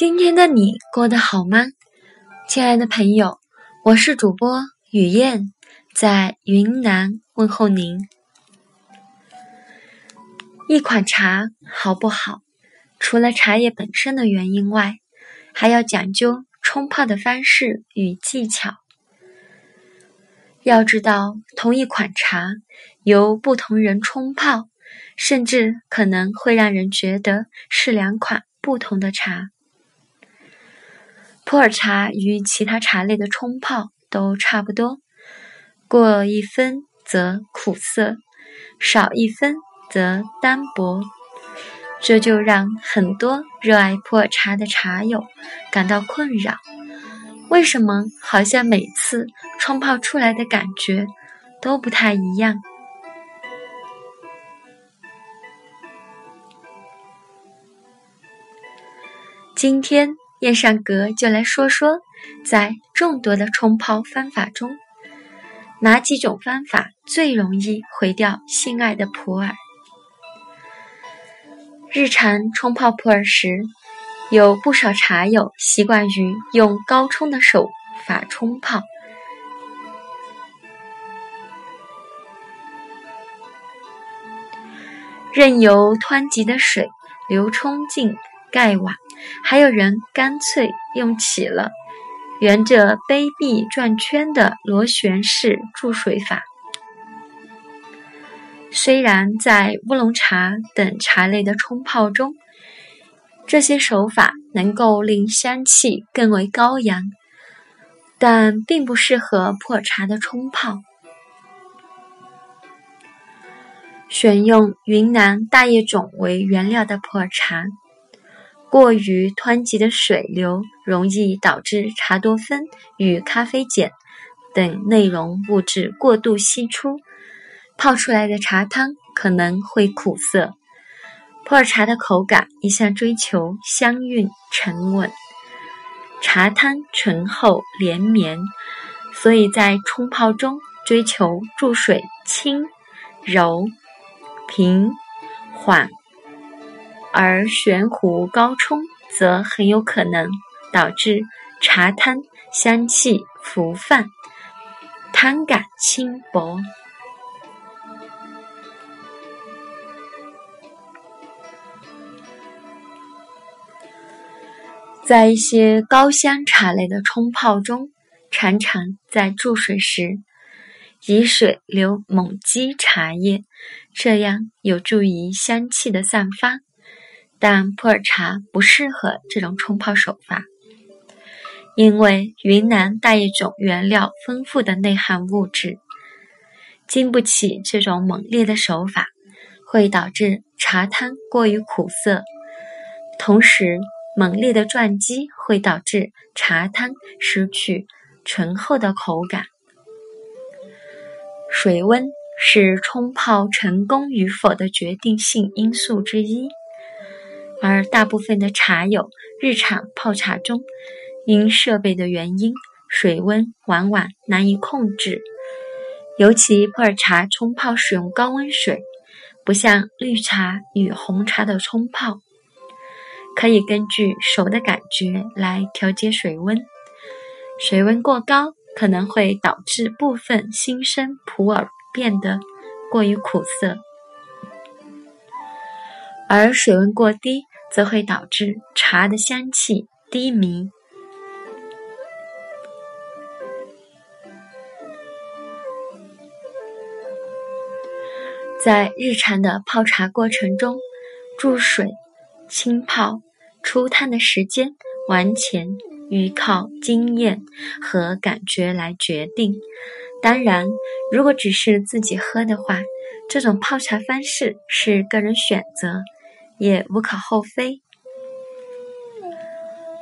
今天的你过得好吗，亲爱的朋友？我是主播雨燕，在云南问候您。一款茶好不好，除了茶叶本身的原因外，还要讲究冲泡的方式与技巧。要知道，同一款茶由不同人冲泡，甚至可能会让人觉得是两款不同的茶。普洱茶与其他茶类的冲泡都差不多，过一分则苦涩，少一分则单薄，这就让很多热爱普洱茶的茶友感到困扰。为什么好像每次冲泡出来的感觉都不太一样？今天。燕上阁就来说说，在众多的冲泡方法中，哪几种方法最容易毁掉心爱的普洱？日常冲泡普洱时，有不少茶友习惯于用高冲的手法冲泡，任由湍急的水流冲进盖碗。还有人干脆用起了沿着杯壁转圈的螺旋式注水法。虽然在乌龙茶等茶类的冲泡中，这些手法能够令香气更为高扬，但并不适合普洱茶的冲泡。选用云南大叶种为原料的普洱茶。过于湍急的水流容易导致茶多酚与咖啡碱等内容物质过度析出，泡出来的茶汤可能会苦涩。普洱茶的口感一向追求香韵沉稳，茶汤醇厚连绵，所以在冲泡中追求注水轻、柔、平、缓。而悬壶高冲则很有可能导致茶汤香气浮泛，汤感轻薄。在一些高香茶类的冲泡中，常常在注水时以水流猛击茶叶，这样有助于香气的散发。但普洱茶不适合这种冲泡手法，因为云南带一种原料丰富的内含物质，经不起这种猛烈的手法，会导致茶汤过于苦涩。同时，猛烈的撞击会导致茶汤失去醇厚的口感。水温是冲泡成功与否的决定性因素之一。而大部分的茶友日常泡茶中，因设备的原因，水温往往难以控制。尤其普洱茶冲泡使用高温水，不像绿茶与红茶的冲泡，可以根据手的感觉来调节水温。水温过高可能会导致部分新生普洱变得过于苦涩，而水温过低。则会导致茶的香气低迷。在日常的泡茶过程中，注水、浸泡、出汤的时间，完全依靠经验和感觉来决定。当然，如果只是自己喝的话，这种泡茶方式是个人选择。也无可厚非。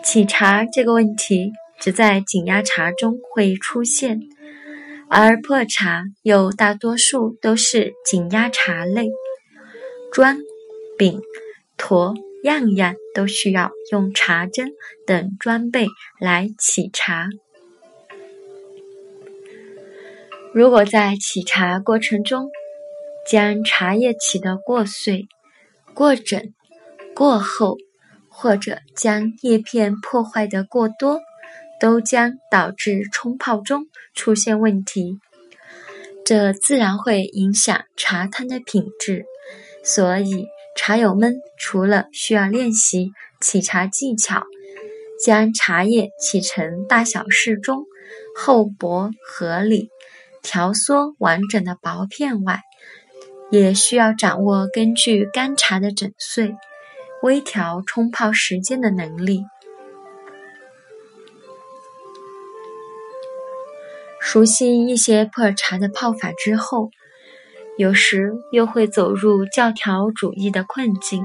起茶这个问题只在紧压茶中会出现，而破茶又大多数都是紧压茶类，装、柄、托样样都需要用茶针等装备来起茶。如果在起茶过程中将茶叶起得过碎，过整、过厚，或者将叶片破坏的过多，都将导致冲泡中出现问题。这自然会影响茶汤的品质。所以，茶友们除了需要练习沏茶技巧，将茶叶沏成大小适中、厚薄合理、条缩完整的薄片外，也需要掌握根据干茶的整碎。微调冲泡时间的能力，熟悉一些普洱茶的泡法之后，有时又会走入教条主义的困境，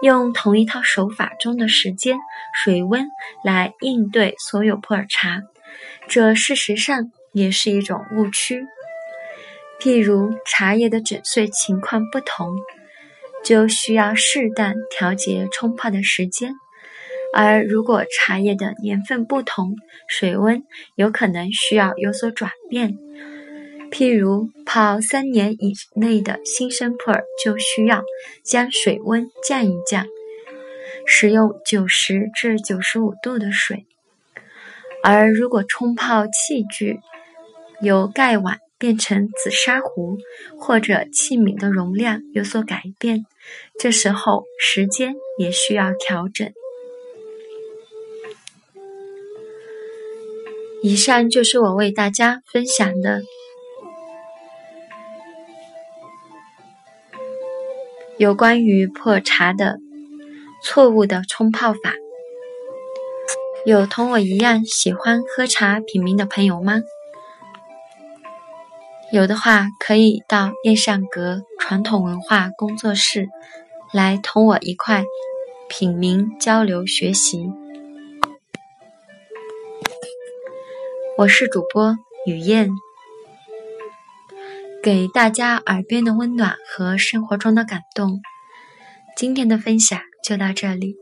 用同一套手法中的时间、水温来应对所有普洱茶，这事实上也是一种误区。譬如茶叶的整碎情况不同。就需要适当调节冲泡的时间，而如果茶叶的年份不同，水温有可能需要有所转变。譬如泡三年以内的新生普洱，就需要将水温降一降，使用九十至九十五度的水。而如果冲泡器具有盖碗，变成紫砂壶，或者器皿的容量有所改变，这时候时间也需要调整。以上就是我为大家分享的有关于破茶的错误的冲泡法。有同我一样喜欢喝茶品茗的朋友吗？有的话，可以到燕上阁传统文化工作室来同我一块品茗交流学习。我是主播雨燕，给大家耳边的温暖和生活中的感动。今天的分享就到这里，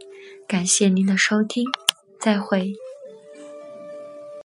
感谢您的收听，再会。